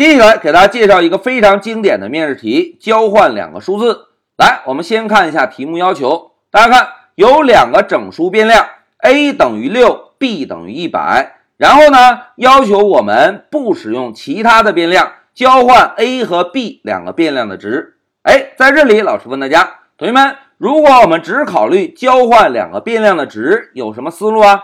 接下来给大家介绍一个非常经典的面试题，交换两个数字。来，我们先看一下题目要求。大家看，有两个整数变量，a 等于六，b 等于一百。然后呢，要求我们不使用其他的变量，交换 a 和 b 两个变量的值。哎，在这里，老师问大家，同学们，如果我们只考虑交换两个变量的值，有什么思路啊？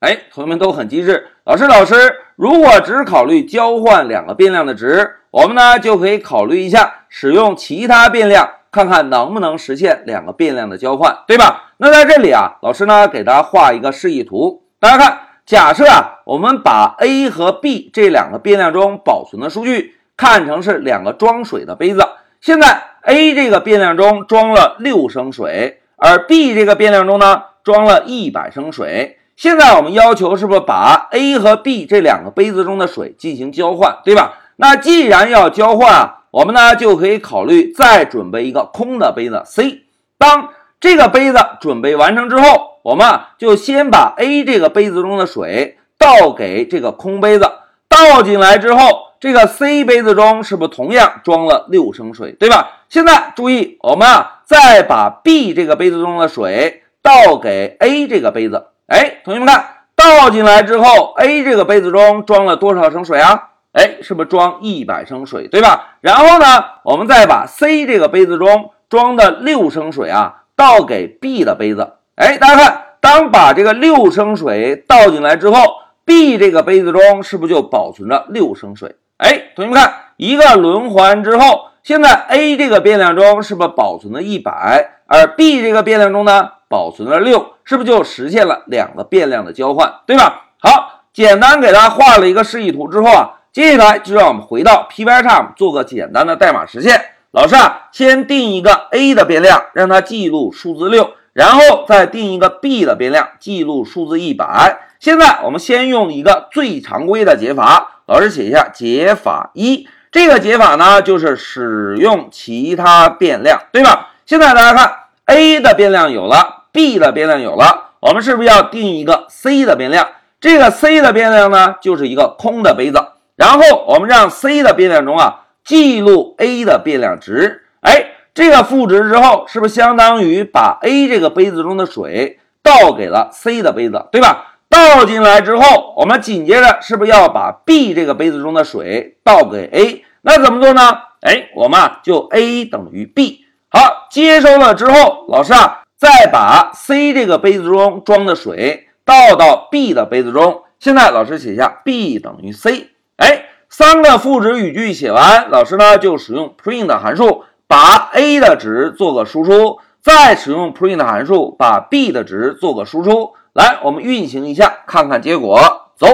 哎，同学们都很机智。老师，老师，如果只考虑交换两个变量的值，我们呢就可以考虑一下使用其他变量，看看能不能实现两个变量的交换，对吧？那在这里啊，老师呢给大家画一个示意图。大家看，假设啊，我们把 a 和 b 这两个变量中保存的数据看成是两个装水的杯子。现在 a 这个变量中装了六升水，而 b 这个变量中呢装了一百升水。现在我们要求是不是把 A 和 B 这两个杯子中的水进行交换，对吧？那既然要交换，我们呢就可以考虑再准备一个空的杯子 C。当这个杯子准备完成之后，我们就先把 A 这个杯子中的水倒给这个空杯子，倒进来之后，这个 C 杯子中是不是同样装了六升水，对吧？现在注意，我们啊再把 B 这个杯子中的水倒给 A 这个杯子。哎，同学们看，倒进来之后，A 这个杯子中装了多少升水啊？哎，是不是装一百升水，对吧？然后呢，我们再把 C 这个杯子中装的六升水啊，倒给 B 的杯子。哎，大家看，当把这个六升水倒进来之后，B 这个杯子中是不是就保存着六升水？哎，同学们看，一个轮环之后，现在 A 这个变量中是不是保存了一百，而 B 这个变量中呢？保存了六，是不是就实现了两个变量的交换，对吧？好，简单给大家画了一个示意图之后啊，接下来就让我们回到 Pycharm 做个简单的代码实现。老师啊，先定一个 a 的变量，让它记录数字六，然后再定一个 b 的变量，记录数字一百。现在我们先用一个最常规的解法，老师写一下解法一。这个解法呢，就是使用其他变量，对吧？现在大家看。a 的变量有了，b 的变量有了，我们是不是要定一个 c 的变量？这个 c 的变量呢，就是一个空的杯子。然后我们让 c 的变量中啊记录 a 的变量值。哎，这个赋值之后，是不是相当于把 a 这个杯子中的水倒给了 c 的杯子，对吧？倒进来之后，我们紧接着是不是要把 b 这个杯子中的水倒给 a？那怎么做呢？哎，我们啊就 a 等于 b。好，接收了之后，老师啊，再把 C 这个杯子中装的水倒到 B 的杯子中。现在老师写下 B 等于 C。哎，三个赋值语句写完，老师呢就使用 print 函数把 A 的值做个输出，再使用 print 函数把 B 的值做个输出。来，我们运行一下，看看结果。走，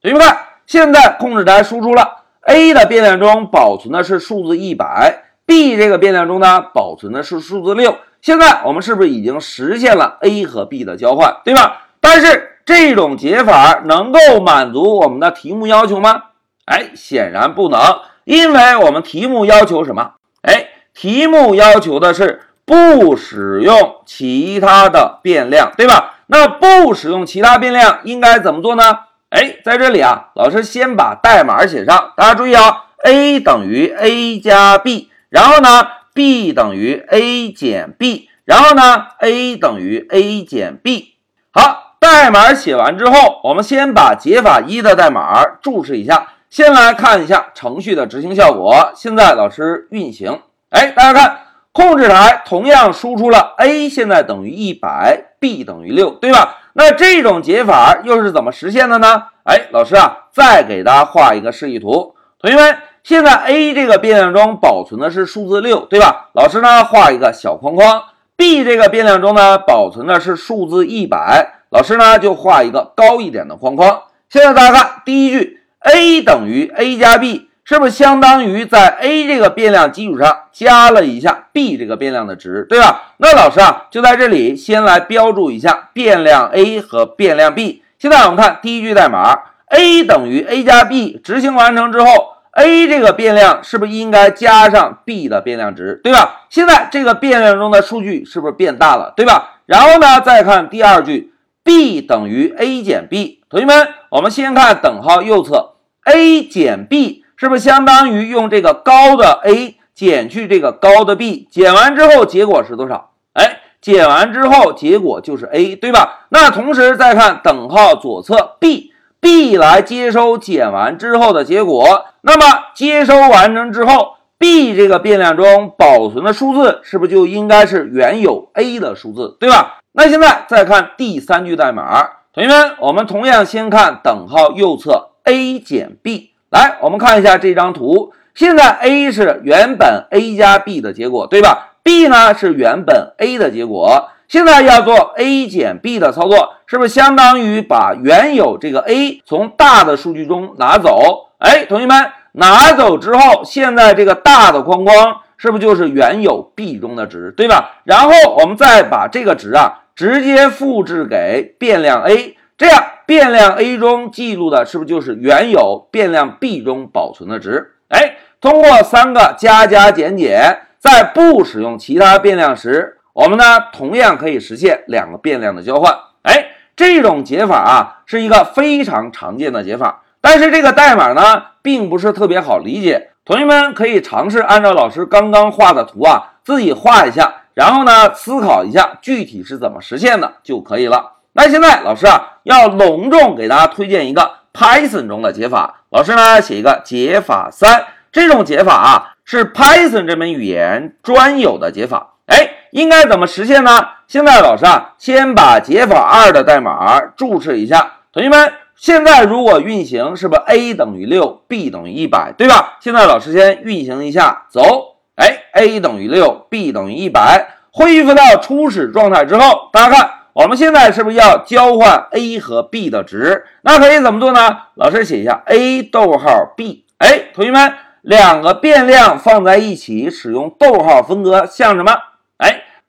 同学们看，现在控制台输出了 A 的变量中保存的是数字一百。b 这个变量中呢，保存的是数字六。现在我们是不是已经实现了 a 和 b 的交换，对吧？但是这种解法能够满足我们的题目要求吗？哎，显然不能，因为我们题目要求什么？哎，题目要求的是不使用其他的变量，对吧？那不使用其他变量应该怎么做呢？哎，在这里啊，老师先把代码写上，大家注意啊，a 等于 a 加 b。然后呢，b 等于 a 减 b，然后呢，a 等于 a 减 b。好，代码写完之后，我们先把解法一的代码注释一下。先来看一下程序的执行效果。现在老师运行，哎，大家看，控制台同样输出了 a 现在等于一百，b 等于六，对吧？那这种解法又是怎么实现的呢？哎，老师啊，再给大家画一个示意图，同学们。现在 a 这个变量中保存的是数字六，对吧？老师呢画一个小框框。b 这个变量中呢保存的是数字一百，老师呢就画一个高一点的框框。现在大家看第一句，a 等于 a 加 b，是不是相当于在 a 这个变量基础上加了一下 b 这个变量的值，对吧？那老师啊就在这里先来标注一下变量 a 和变量 b。现在我们看第一句代码，a 等于 a 加 b，执行完成之后。A 这个变量是不是应该加上 b 的变量值，对吧？现在这个变量中的数据是不是变大了，对吧？然后呢，再看第二句，b 等于 a 减 b。同学们，我们先看等号右侧，a 减 b 是不是相当于用这个高的 a 减去这个高的 b，减完之后结果是多少？哎，减完之后结果就是 a，对吧？那同时再看等号左侧 b b 来接收减完之后的结果，那么接收完成之后。b 这个变量中保存的数字是不是就应该是原有 a 的数字，对吧？那现在再看第三句代码，同学们，我们同样先看等号右侧 a 减 b。来，我们看一下这张图，现在 a 是原本 a 加 b 的结果，对吧？b 呢是原本 a 的结果，现在要做 a 减 b 的操作，是不是相当于把原有这个 a 从大的数据中拿走？哎，同学们。拿走之后，现在这个大的框框是不是就是原有 b 中的值，对吧？然后我们再把这个值啊直接复制给变量 a，这样变量 a 中记录的是不是就是原有变量 b 中保存的值？哎，通过三个加加减减，在不使用其他变量时，我们呢同样可以实现两个变量的交换。哎，这种解法啊是一个非常常见的解法。但是这个代码呢，并不是特别好理解。同学们可以尝试按照老师刚刚画的图啊，自己画一下，然后呢，思考一下具体是怎么实现的就可以了。那现在老师啊，要隆重给大家推荐一个 Python 中的解法。老师呢，写一个解法三，这种解法啊，是 Python 这门语言专有的解法。哎，应该怎么实现呢？现在老师啊，先把解法二的代码注释一下，同学们。现在如果运行，是不是 a 等于六，b 等于一百，对吧？现在老师先运行一下，走，哎，a 等于六，b 等于一百，恢复到初始状态之后，大家看，我们现在是不是要交换 a 和 b 的值？那可以怎么做呢？老师写一下 a 逗号 b，哎，同学们，两个变量放在一起，使用逗号分割，像什么？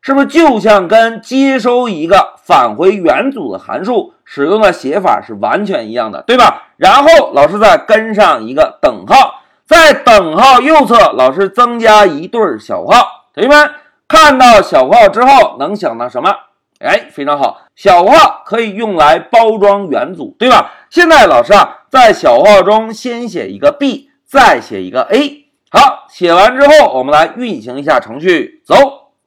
是不是就像跟接收一个返回元组的函数使用的写法是完全一样的，对吧？然后老师再跟上一个等号，在等号右侧，老师增加一对小号。同学们看到小号之后，能想到什么？哎，非常好，小号可以用来包装元组，对吧？现在老师啊，在小号中先写一个 b，再写一个 a。好，写完之后，我们来运行一下程序，走，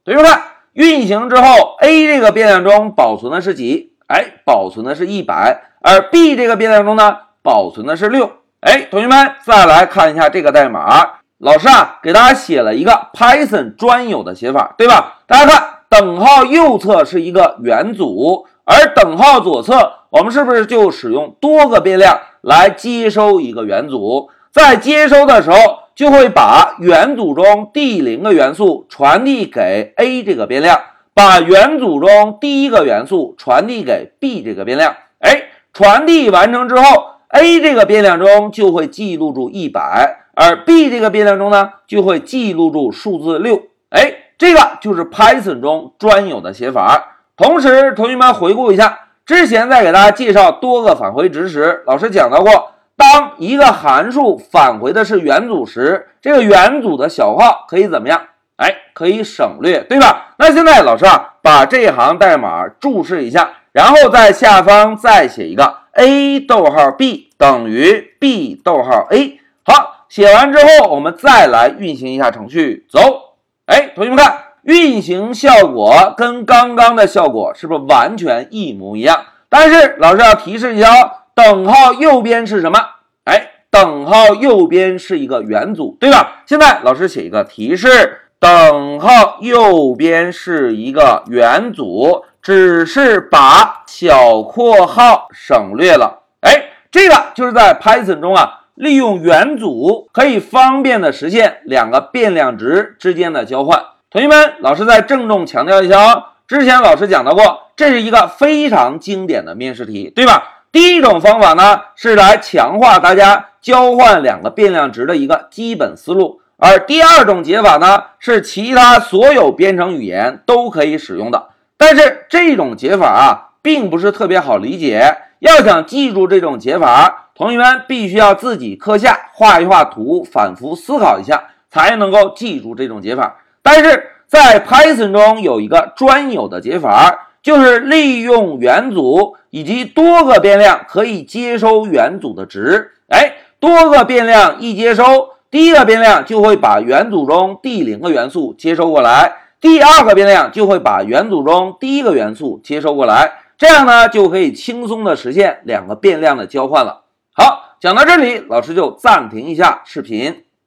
同学们看。运行之后，a 这个变量中保存的是几？哎，保存的是一百，而 b 这个变量中呢，保存的是六。哎，同学们再来看一下这个代码，老师啊给大家写了一个 Python 专有的写法，对吧？大家看，等号右侧是一个元组，而等号左侧，我们是不是就使用多个变量来接收一个元组？在接收的时候。就会把元组中第零个元素传递给 a 这个变量，把元组中第一个元素传递给 b 这个变量。哎，传递完成之后，a 这个变量中就会记录住一百，而 b 这个变量中呢就会记录住数字六。哎，这个就是 Python 中专有的写法。同时，同学们回顾一下之前在给大家介绍多个返回值时，老师讲到过。当一个函数返回的是元组时，这个元组的小号可以怎么样？哎，可以省略，对吧？那现在老师啊，把这行代码注释一下，然后在下方再写一个 a 逗号 b 等于 b 逗号 a。好，写完之后，我们再来运行一下程序，走。哎，同学们看，运行效果跟刚刚的效果是不是完全一模一样？但是老师要提示一下哦。等号右边是什么？哎，等号右边是一个元组，对吧？现在老师写一个提示：等号右边是一个元组，只是把小括号省略了。哎，这个就是在 Python 中啊，利用元组可以方便的实现两个变量值之间的交换。同学们，老师再郑重强调一下哦，之前老师讲到过，这是一个非常经典的面试题，对吧？第一种方法呢，是来强化大家交换两个变量值的一个基本思路，而第二种解法呢，是其他所有编程语言都可以使用的。但是这种解法啊，并不是特别好理解。要想记住这种解法，同学们必须要自己课下画一画图，反复思考一下，才能够记住这种解法。但是在 Python 中有一个专有的解法。就是利用元组以及多个变量可以接收元组的值，哎，多个变量一接收，第一个变量就会把元组中第零个元素接收过来，第二个变量就会把元组中第一个元素接收过来，这样呢就可以轻松的实现两个变量的交换了。好，讲到这里，老师就暂停一下视频。